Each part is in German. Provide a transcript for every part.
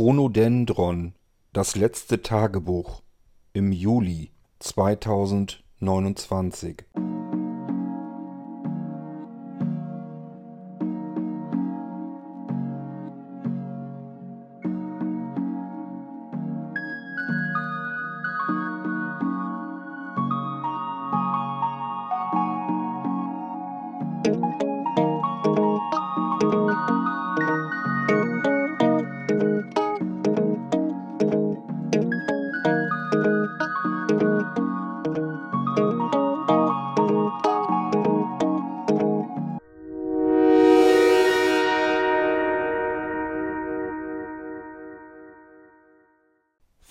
Chronodendron Das letzte Tagebuch im Juli 2029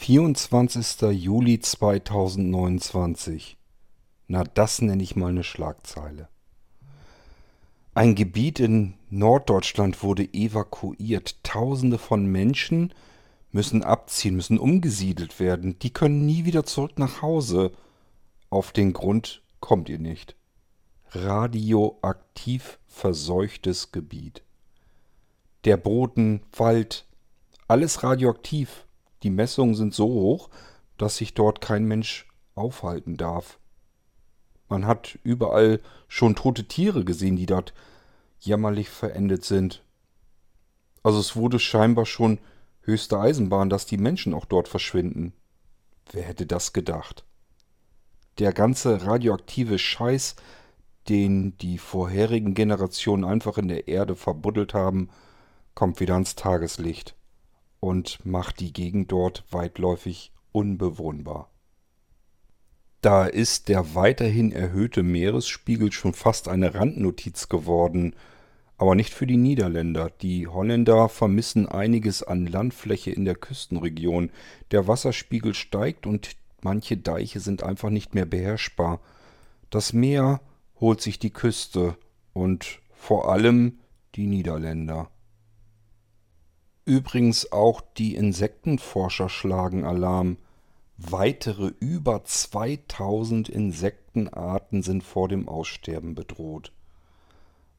24. Juli 2029. Na, das nenne ich mal eine Schlagzeile. Ein Gebiet in Norddeutschland wurde evakuiert. Tausende von Menschen müssen abziehen, müssen umgesiedelt werden. Die können nie wieder zurück nach Hause. Auf den Grund kommt ihr nicht. Radioaktiv verseuchtes Gebiet. Der Boden, Wald, alles radioaktiv. Die Messungen sind so hoch, dass sich dort kein Mensch aufhalten darf. Man hat überall schon tote Tiere gesehen, die dort jämmerlich verendet sind. Also es wurde scheinbar schon höchste Eisenbahn, dass die Menschen auch dort verschwinden. Wer hätte das gedacht? Der ganze radioaktive Scheiß, den die vorherigen Generationen einfach in der Erde verbuddelt haben, kommt wieder ans Tageslicht und macht die Gegend dort weitläufig unbewohnbar. Da ist der weiterhin erhöhte Meeresspiegel schon fast eine Randnotiz geworden, aber nicht für die Niederländer. Die Holländer vermissen einiges an Landfläche in der Küstenregion. Der Wasserspiegel steigt und manche Deiche sind einfach nicht mehr beherrschbar. Das Meer holt sich die Küste und vor allem die Niederländer. Übrigens auch die Insektenforscher schlagen Alarm. Weitere über 2000 Insektenarten sind vor dem Aussterben bedroht.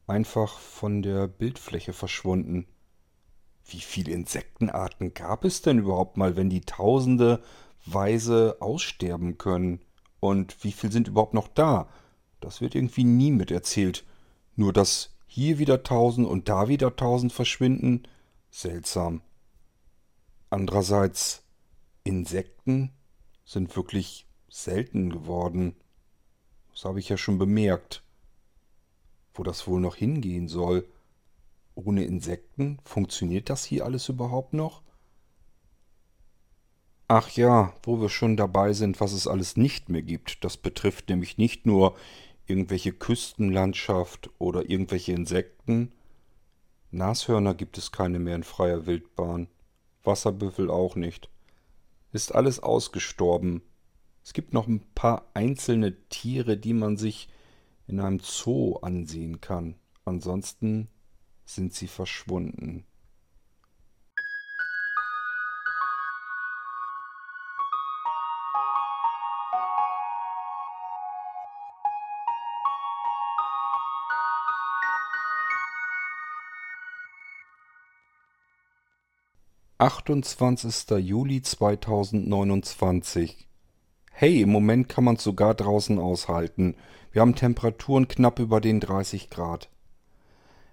Einfach von der Bildfläche verschwunden. Wie viele Insektenarten gab es denn überhaupt mal, wenn die Tausende weise aussterben können? Und wie viel sind überhaupt noch da? Das wird irgendwie nie miterzählt. Nur dass hier wieder tausend und da wieder tausend verschwinden, seltsam. Andererseits, Insekten sind wirklich selten geworden. Das habe ich ja schon bemerkt. Wo das wohl noch hingehen soll. Ohne Insekten funktioniert das hier alles überhaupt noch? Ach ja, wo wir schon dabei sind, was es alles nicht mehr gibt. Das betrifft nämlich nicht nur irgendwelche Küstenlandschaft oder irgendwelche Insekten, Nashörner gibt es keine mehr in freier Wildbahn. Wasserbüffel auch nicht. Ist alles ausgestorben. Es gibt noch ein paar einzelne Tiere, die man sich in einem Zoo ansehen kann. Ansonsten sind sie verschwunden. 28. Juli 2029. Hey, im Moment kann man es sogar draußen aushalten. Wir haben Temperaturen knapp über den 30 Grad.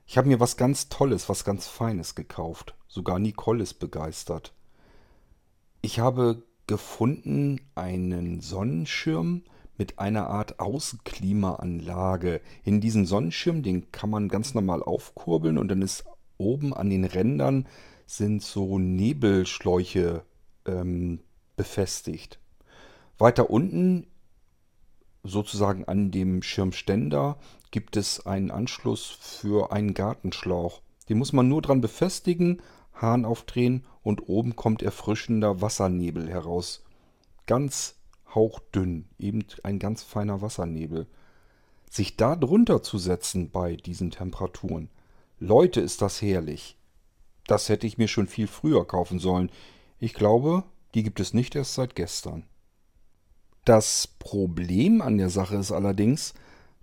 Ich habe mir was ganz Tolles, was ganz Feines gekauft. Sogar Nicole ist begeistert. Ich habe gefunden einen Sonnenschirm mit einer Art Außenklimaanlage. In diesen Sonnenschirm, den kann man ganz normal aufkurbeln und dann ist oben an den Rändern sind so Nebelschläuche ähm, befestigt. Weiter unten, sozusagen an dem Schirmständer, gibt es einen Anschluss für einen Gartenschlauch. Den muss man nur dran befestigen, Hahn aufdrehen und oben kommt erfrischender Wassernebel heraus. Ganz hauchdünn, eben ein ganz feiner Wassernebel. Sich da drunter zu setzen bei diesen Temperaturen, Leute, ist das herrlich. Das hätte ich mir schon viel früher kaufen sollen. Ich glaube, die gibt es nicht erst seit gestern. Das Problem an der Sache ist allerdings,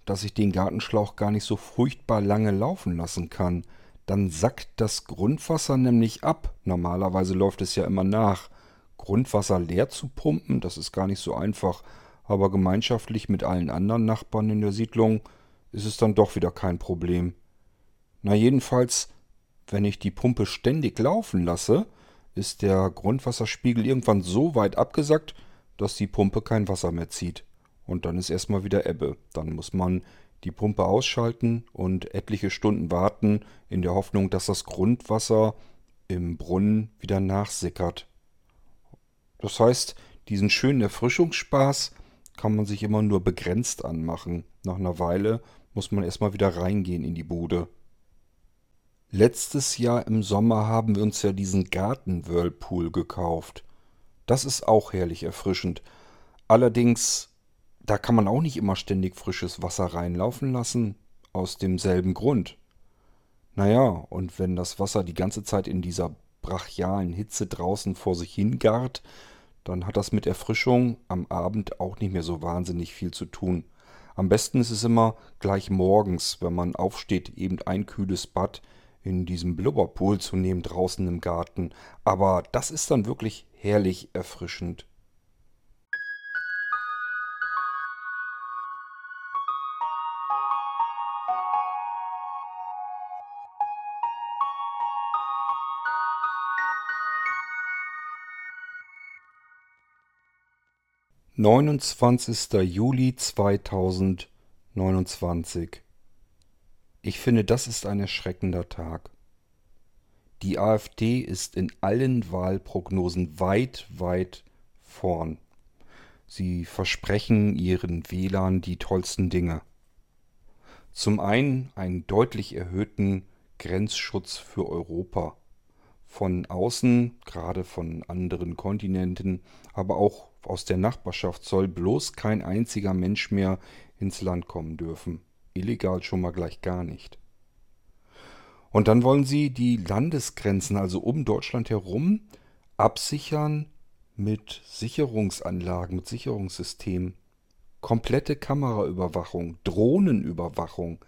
dass ich den Gartenschlauch gar nicht so furchtbar lange laufen lassen kann. dann sackt das Grundwasser nämlich ab. Normalerweise läuft es ja immer nach. Grundwasser leer zu pumpen, das ist gar nicht so einfach, aber gemeinschaftlich mit allen anderen Nachbarn in der Siedlung ist es dann doch wieder kein Problem. Na jedenfalls, wenn ich die Pumpe ständig laufen lasse, ist der Grundwasserspiegel irgendwann so weit abgesackt, dass die Pumpe kein Wasser mehr zieht. Und dann ist erstmal wieder Ebbe. Dann muss man die Pumpe ausschalten und etliche Stunden warten, in der Hoffnung, dass das Grundwasser im Brunnen wieder nachsickert. Das heißt, diesen schönen Erfrischungsspaß kann man sich immer nur begrenzt anmachen. Nach einer Weile muss man erstmal wieder reingehen in die Bude. Letztes Jahr im Sommer haben wir uns ja diesen Garten-Whirlpool gekauft. Das ist auch herrlich erfrischend. Allerdings, da kann man auch nicht immer ständig frisches Wasser reinlaufen lassen, aus demselben Grund. Naja, und wenn das Wasser die ganze Zeit in dieser brachialen Hitze draußen vor sich hingart, dann hat das mit Erfrischung am Abend auch nicht mehr so wahnsinnig viel zu tun. Am besten ist es immer gleich morgens, wenn man aufsteht, eben ein kühles Bad in diesem Blubberpool zu nehmen draußen im Garten. Aber das ist dann wirklich herrlich erfrischend. 29. Juli 2029. Ich finde, das ist ein erschreckender Tag. Die AfD ist in allen Wahlprognosen weit, weit vorn. Sie versprechen ihren Wählern die tollsten Dinge. Zum einen einen deutlich erhöhten Grenzschutz für Europa. Von außen, gerade von anderen Kontinenten, aber auch aus der Nachbarschaft soll bloß kein einziger Mensch mehr ins Land kommen dürfen. Illegal schon mal gleich gar nicht. Und dann wollen sie die Landesgrenzen, also um Deutschland herum, absichern mit Sicherungsanlagen, mit Sicherungssystemen. Komplette Kameraüberwachung, Drohnenüberwachung.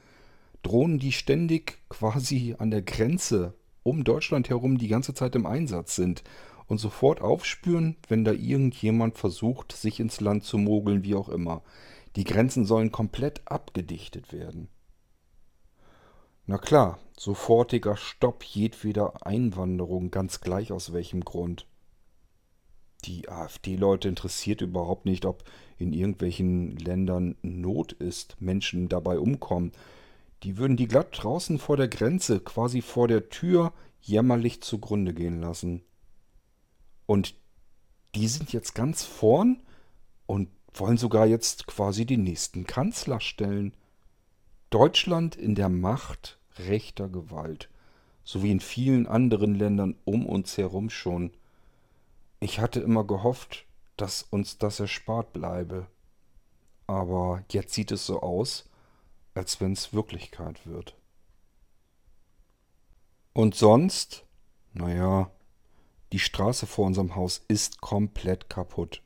Drohnen, die ständig quasi an der Grenze um Deutschland herum die ganze Zeit im Einsatz sind und sofort aufspüren, wenn da irgendjemand versucht, sich ins Land zu mogeln, wie auch immer. Die Grenzen sollen komplett abgedichtet werden. Na klar, sofortiger Stopp jedweder Einwanderung, ganz gleich aus welchem Grund. Die AfD-Leute interessiert überhaupt nicht, ob in irgendwelchen Ländern Not ist, Menschen dabei umkommen. Die würden die glatt draußen vor der Grenze, quasi vor der Tür, jämmerlich zugrunde gehen lassen. Und die sind jetzt ganz vorn und wollen sogar jetzt quasi den nächsten Kanzler stellen. Deutschland in der Macht rechter Gewalt, so wie in vielen anderen Ländern um uns herum schon. Ich hatte immer gehofft, dass uns das erspart bleibe. Aber jetzt sieht es so aus, als wenn es Wirklichkeit wird. Und sonst, naja, die Straße vor unserem Haus ist komplett kaputt.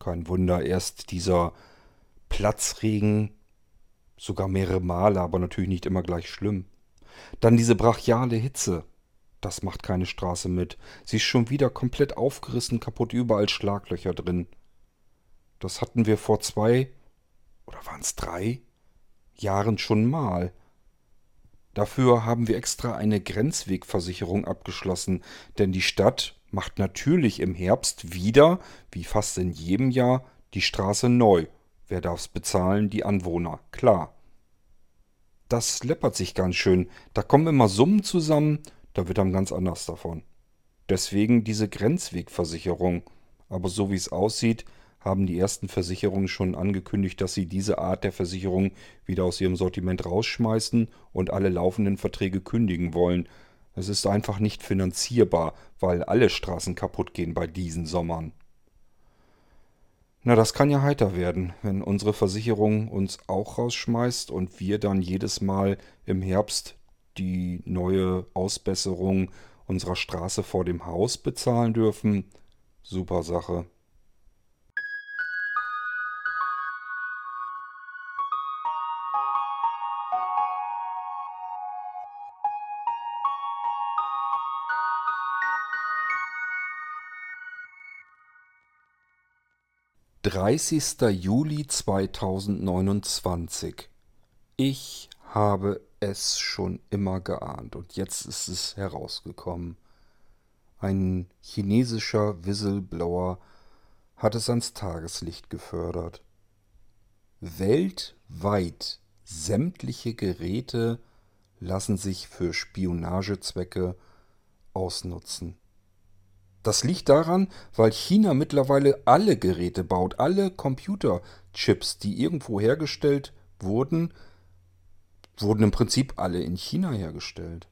Kein Wunder, erst dieser Platzregen, sogar mehrere Male, aber natürlich nicht immer gleich schlimm. Dann diese brachiale Hitze. Das macht keine Straße mit. Sie ist schon wieder komplett aufgerissen, kaputt, überall Schlaglöcher drin. Das hatten wir vor zwei, oder waren es drei, Jahren schon mal. Dafür haben wir extra eine Grenzwegversicherung abgeschlossen, denn die Stadt macht natürlich im Herbst wieder, wie fast in jedem Jahr, die Straße neu. Wer darf's bezahlen? Die Anwohner, klar. Das läppert sich ganz schön. Da kommen immer Summen zusammen, da wird einem ganz anders davon. Deswegen diese Grenzwegversicherung. Aber so wie es aussieht, haben die ersten Versicherungen schon angekündigt, dass sie diese Art der Versicherung wieder aus ihrem Sortiment rausschmeißen und alle laufenden Verträge kündigen wollen. Es ist einfach nicht finanzierbar, weil alle Straßen kaputt gehen bei diesen Sommern. Na, das kann ja heiter werden, wenn unsere Versicherung uns auch rausschmeißt und wir dann jedes Mal im Herbst die neue Ausbesserung unserer Straße vor dem Haus bezahlen dürfen. Super Sache. 30. Juli 2029. Ich habe es schon immer geahnt und jetzt ist es herausgekommen. Ein chinesischer Whistleblower hat es ans Tageslicht gefördert. Weltweit sämtliche Geräte lassen sich für Spionagezwecke ausnutzen. Das liegt daran, weil China mittlerweile alle Geräte baut, alle Computerchips, die irgendwo hergestellt wurden, wurden im Prinzip alle in China hergestellt.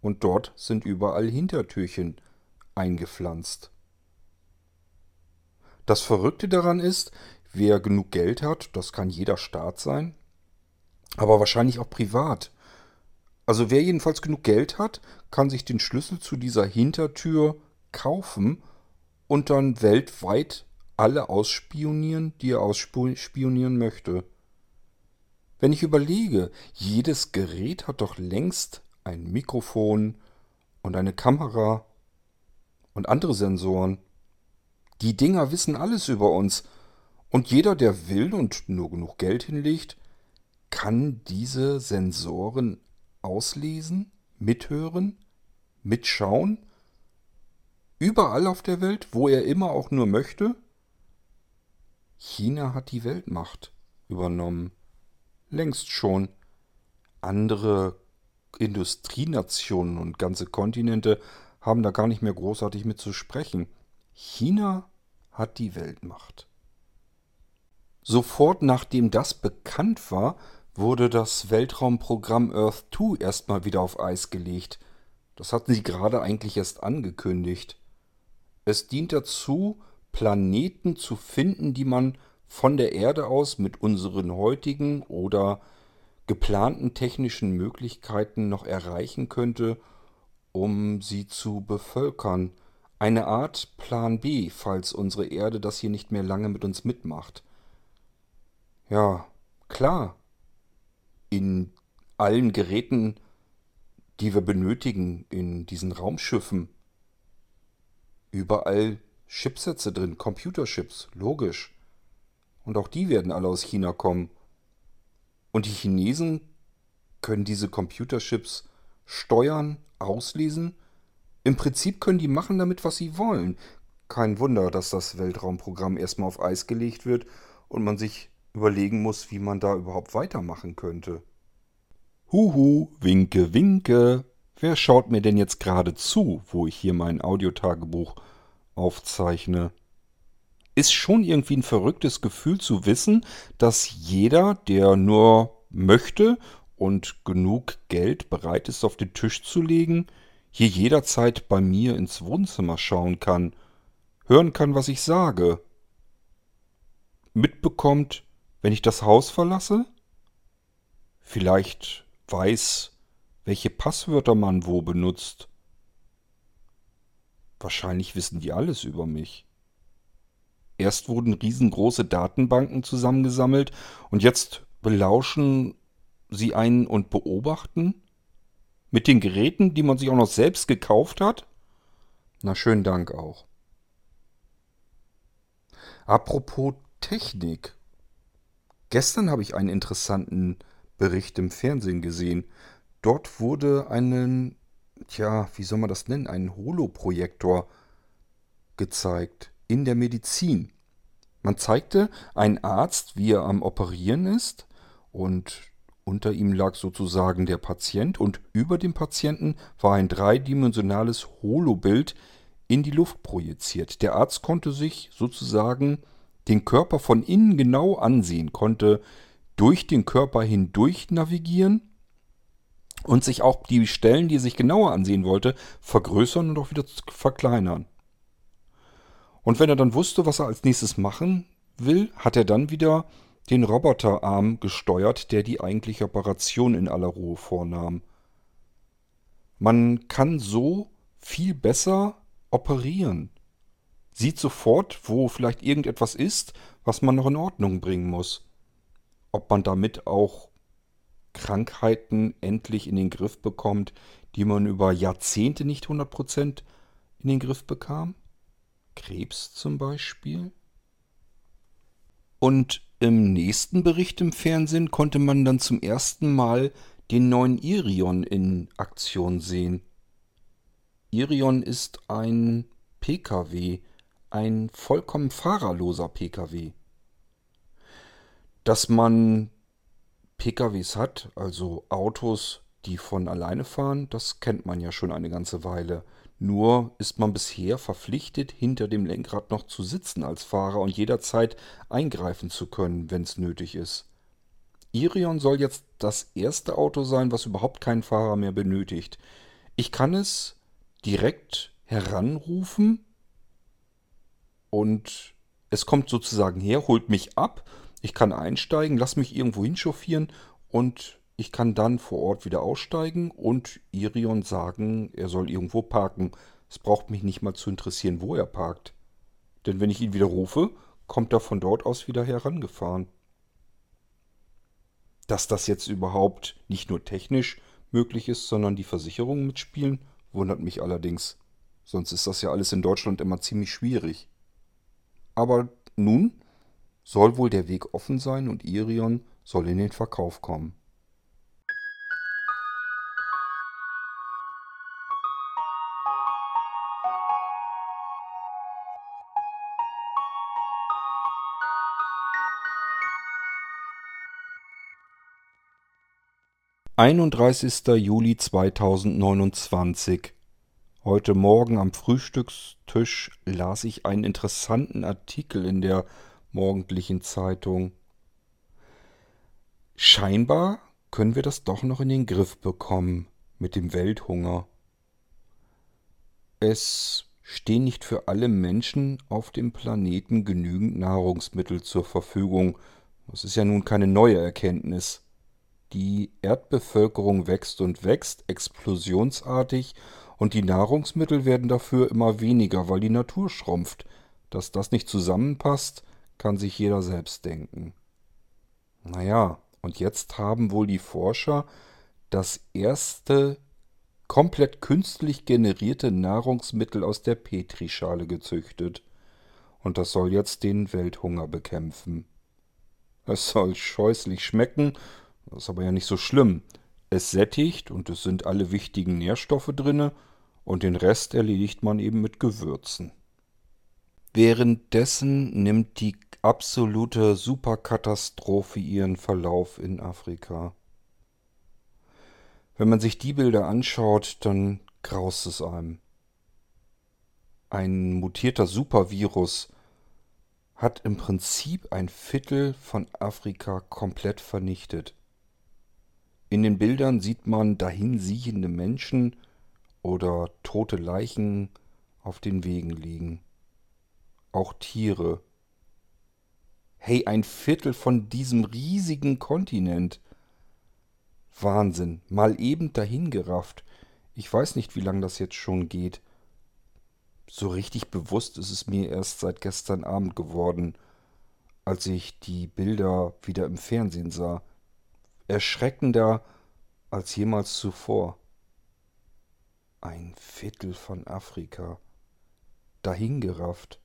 Und dort sind überall Hintertürchen eingepflanzt. Das Verrückte daran ist, wer genug Geld hat, das kann jeder Staat sein, aber wahrscheinlich auch privat. Also wer jedenfalls genug Geld hat, kann sich den Schlüssel zu dieser Hintertür kaufen und dann weltweit alle ausspionieren, die er ausspionieren möchte. Wenn ich überlege, jedes Gerät hat doch längst ein Mikrofon und eine Kamera und andere Sensoren. Die Dinger wissen alles über uns. Und jeder, der will und nur genug Geld hinlegt, kann diese Sensoren auslesen, mithören, mitschauen Überall auf der Welt, wo er immer auch nur möchte? China hat die Weltmacht übernommen. Längst schon. Andere Industrienationen und ganze Kontinente haben da gar nicht mehr großartig mit zu sprechen. China hat die Weltmacht. Sofort nachdem das bekannt war, wurde das Weltraumprogramm Earth 2 erstmal wieder auf Eis gelegt. Das hatten sie gerade eigentlich erst angekündigt. Es dient dazu, Planeten zu finden, die man von der Erde aus mit unseren heutigen oder geplanten technischen Möglichkeiten noch erreichen könnte, um sie zu bevölkern. Eine Art Plan B, falls unsere Erde das hier nicht mehr lange mit uns mitmacht. Ja, klar. In allen Geräten, die wir benötigen, in diesen Raumschiffen, überall Chipsätze drin, Computerchips, logisch. Und auch die werden alle aus China kommen. Und die Chinesen können diese Computerchips steuern, auslesen. Im Prinzip können die machen damit, was sie wollen. Kein Wunder, dass das Weltraumprogramm erstmal auf Eis gelegt wird und man sich überlegen muss, wie man da überhaupt weitermachen könnte. Huhu, winke, winke. Wer schaut mir denn jetzt gerade zu, wo ich hier mein Audiotagebuch aufzeichne? Ist schon irgendwie ein verrücktes Gefühl zu wissen, dass jeder, der nur möchte und genug Geld bereit ist auf den Tisch zu legen, hier jederzeit bei mir ins Wohnzimmer schauen kann, hören kann, was ich sage, mitbekommt, wenn ich das Haus verlasse, vielleicht weiß, welche Passwörter man wo benutzt. Wahrscheinlich wissen die alles über mich. Erst wurden riesengroße Datenbanken zusammengesammelt und jetzt belauschen sie einen und beobachten? Mit den Geräten, die man sich auch noch selbst gekauft hat? Na, schönen Dank auch. Apropos Technik. Gestern habe ich einen interessanten Bericht im Fernsehen gesehen. Dort wurde einen, tja, wie soll man das nennen, einen Holoprojektor gezeigt in der Medizin. Man zeigte einen Arzt, wie er am Operieren ist und unter ihm lag sozusagen der Patient und über dem Patienten war ein dreidimensionales Holobild in die Luft projiziert. Der Arzt konnte sich sozusagen den Körper von innen genau ansehen, konnte durch den Körper hindurch navigieren und sich auch die Stellen, die er sich genauer ansehen wollte, vergrößern und auch wieder verkleinern. Und wenn er dann wusste, was er als nächstes machen will, hat er dann wieder den Roboterarm gesteuert, der die eigentliche Operation in aller Ruhe vornahm. Man kann so viel besser operieren. Sieht sofort, wo vielleicht irgendetwas ist, was man noch in Ordnung bringen muss. Ob man damit auch Krankheiten endlich in den Griff bekommt, die man über Jahrzehnte nicht 100% in den Griff bekam? Krebs zum Beispiel? Und im nächsten Bericht im Fernsehen konnte man dann zum ersten Mal den neuen Irion in Aktion sehen. Irion ist ein Pkw, ein vollkommen fahrerloser Pkw. Dass man PKWs hat, also Autos, die von alleine fahren, das kennt man ja schon eine ganze Weile. Nur ist man bisher verpflichtet, hinter dem Lenkrad noch zu sitzen als Fahrer und jederzeit eingreifen zu können, wenn es nötig ist. Irion soll jetzt das erste Auto sein, was überhaupt keinen Fahrer mehr benötigt. Ich kann es direkt heranrufen und es kommt sozusagen her, holt mich ab ich kann einsteigen, lass mich irgendwo hinchauffieren und ich kann dann vor Ort wieder aussteigen und Irion sagen, er soll irgendwo parken. Es braucht mich nicht mal zu interessieren, wo er parkt. Denn wenn ich ihn wieder rufe, kommt er von dort aus wieder herangefahren. Dass das jetzt überhaupt nicht nur technisch möglich ist, sondern die Versicherungen mitspielen, wundert mich allerdings. Sonst ist das ja alles in Deutschland immer ziemlich schwierig. Aber nun soll wohl der Weg offen sein und Irion soll in den Verkauf kommen. Einunddreißigster Juli 2029 Heute Morgen am Frühstückstisch las ich einen interessanten Artikel in der morgendlichen Zeitung. Scheinbar können wir das doch noch in den Griff bekommen mit dem Welthunger. Es stehen nicht für alle Menschen auf dem Planeten genügend Nahrungsmittel zur Verfügung. Das ist ja nun keine neue Erkenntnis. Die Erdbevölkerung wächst und wächst explosionsartig und die Nahrungsmittel werden dafür immer weniger, weil die Natur schrumpft. Dass das nicht zusammenpasst, kann sich jeder selbst denken. Naja, und jetzt haben wohl die Forscher das erste komplett künstlich generierte Nahrungsmittel aus der Petrischale gezüchtet. Und das soll jetzt den Welthunger bekämpfen. Es soll scheußlich schmecken, das ist aber ja nicht so schlimm. Es sättigt und es sind alle wichtigen Nährstoffe drinne und den Rest erledigt man eben mit Gewürzen. Währenddessen nimmt die absolute Superkatastrophe ihren Verlauf in Afrika. Wenn man sich die Bilder anschaut, dann graust es einem. Ein mutierter Supervirus hat im Prinzip ein Viertel von Afrika komplett vernichtet. In den Bildern sieht man dahinsiechende Menschen oder tote Leichen auf den Wegen liegen auch Tiere. Hey, ein Viertel von diesem riesigen Kontinent. Wahnsinn, mal eben dahingerafft. Ich weiß nicht, wie lange das jetzt schon geht. So richtig bewusst ist es mir erst seit gestern Abend geworden, als ich die Bilder wieder im Fernsehen sah. Erschreckender als jemals zuvor. Ein Viertel von Afrika. Dahingerafft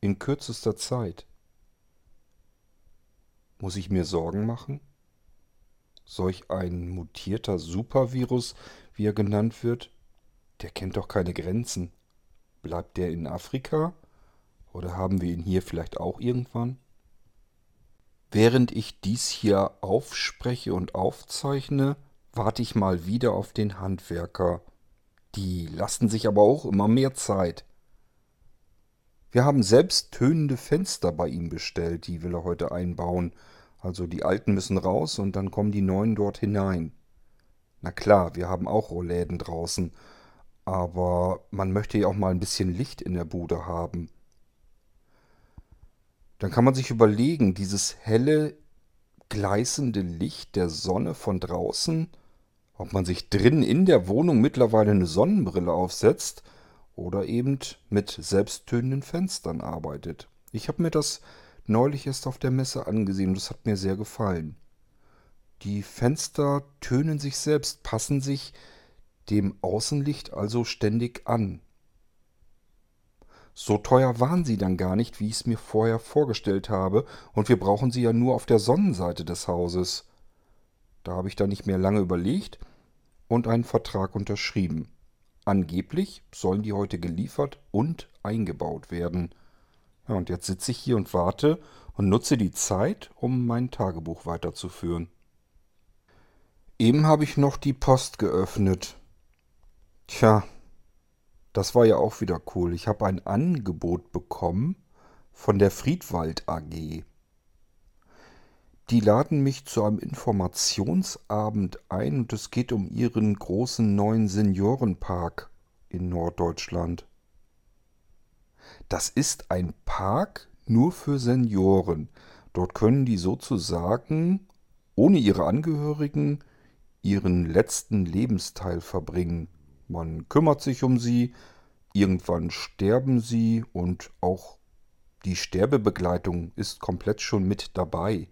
in kürzester Zeit. Muss ich mir Sorgen machen? Solch ein mutierter Supervirus, wie er genannt wird, der kennt doch keine Grenzen. Bleibt der in Afrika? Oder haben wir ihn hier vielleicht auch irgendwann? Während ich dies hier aufspreche und aufzeichne, warte ich mal wieder auf den Handwerker. Die lassen sich aber auch immer mehr Zeit. Wir haben selbst tönende Fenster bei ihm bestellt, die will er heute einbauen. Also die alten müssen raus und dann kommen die neuen dort hinein. Na klar, wir haben auch Rollläden draußen, aber man möchte ja auch mal ein bisschen Licht in der Bude haben. Dann kann man sich überlegen, dieses helle, gleißende Licht der Sonne von draußen, ob man sich drin in der Wohnung mittlerweile eine Sonnenbrille aufsetzt oder eben mit selbsttönenden Fenstern arbeitet. Ich habe mir das neulich erst auf der Messe angesehen und das hat mir sehr gefallen. Die Fenster tönen sich selbst, passen sich dem Außenlicht also ständig an. So teuer waren sie dann gar nicht, wie ich es mir vorher vorgestellt habe, und wir brauchen sie ja nur auf der Sonnenseite des Hauses. Da habe ich dann nicht mehr lange überlegt und einen Vertrag unterschrieben. Angeblich sollen die heute geliefert und eingebaut werden. Ja, und jetzt sitze ich hier und warte und nutze die Zeit, um mein Tagebuch weiterzuführen. Eben habe ich noch die Post geöffnet. Tja, das war ja auch wieder cool. Ich habe ein Angebot bekommen von der Friedwald AG. Die laden mich zu einem Informationsabend ein und es geht um ihren großen neuen Seniorenpark in Norddeutschland. Das ist ein Park nur für Senioren. Dort können die sozusagen ohne ihre Angehörigen ihren letzten Lebensteil verbringen. Man kümmert sich um sie, irgendwann sterben sie und auch die Sterbebegleitung ist komplett schon mit dabei.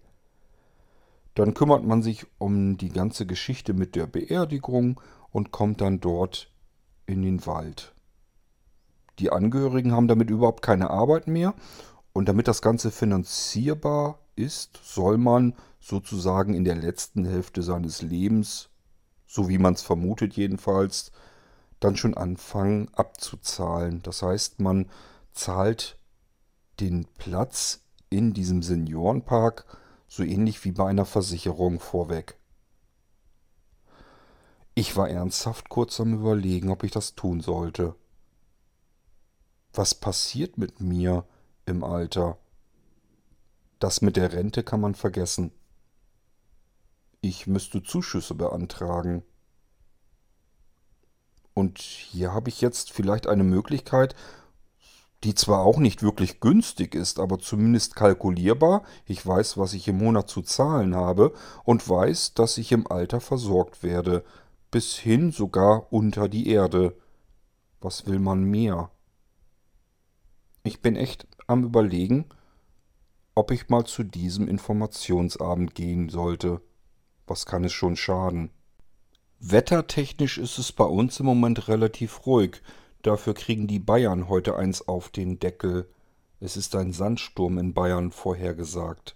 Dann kümmert man sich um die ganze Geschichte mit der Beerdigung und kommt dann dort in den Wald. Die Angehörigen haben damit überhaupt keine Arbeit mehr und damit das Ganze finanzierbar ist, soll man sozusagen in der letzten Hälfte seines Lebens, so wie man es vermutet jedenfalls, dann schon anfangen abzuzahlen. Das heißt, man zahlt den Platz in diesem Seniorenpark so ähnlich wie bei einer Versicherung vorweg. Ich war ernsthaft kurz am Überlegen, ob ich das tun sollte. Was passiert mit mir im Alter? Das mit der Rente kann man vergessen. Ich müsste Zuschüsse beantragen. Und hier habe ich jetzt vielleicht eine Möglichkeit, die zwar auch nicht wirklich günstig ist, aber zumindest kalkulierbar. Ich weiß, was ich im Monat zu zahlen habe und weiß, dass ich im Alter versorgt werde, bis hin sogar unter die Erde. Was will man mehr? Ich bin echt am Überlegen, ob ich mal zu diesem Informationsabend gehen sollte. Was kann es schon schaden? Wettertechnisch ist es bei uns im Moment relativ ruhig. Dafür kriegen die Bayern heute eins auf den Deckel. Es ist ein Sandsturm in Bayern vorhergesagt.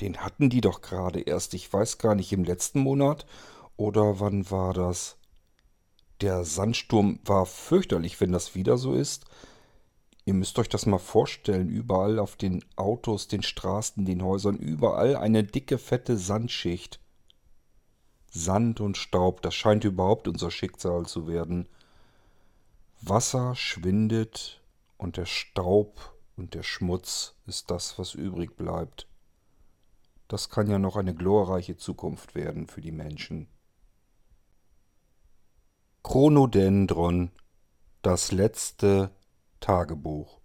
Den hatten die doch gerade erst, ich weiß gar nicht, im letzten Monat oder wann war das? Der Sandsturm war fürchterlich, wenn das wieder so ist. Ihr müsst euch das mal vorstellen, überall auf den Autos, den Straßen, den Häusern, überall eine dicke, fette Sandschicht. Sand und Staub, das scheint überhaupt unser Schicksal zu werden. Wasser schwindet und der Staub und der Schmutz ist das, was übrig bleibt. Das kann ja noch eine glorreiche Zukunft werden für die Menschen. Chronodendron, das letzte Tagebuch.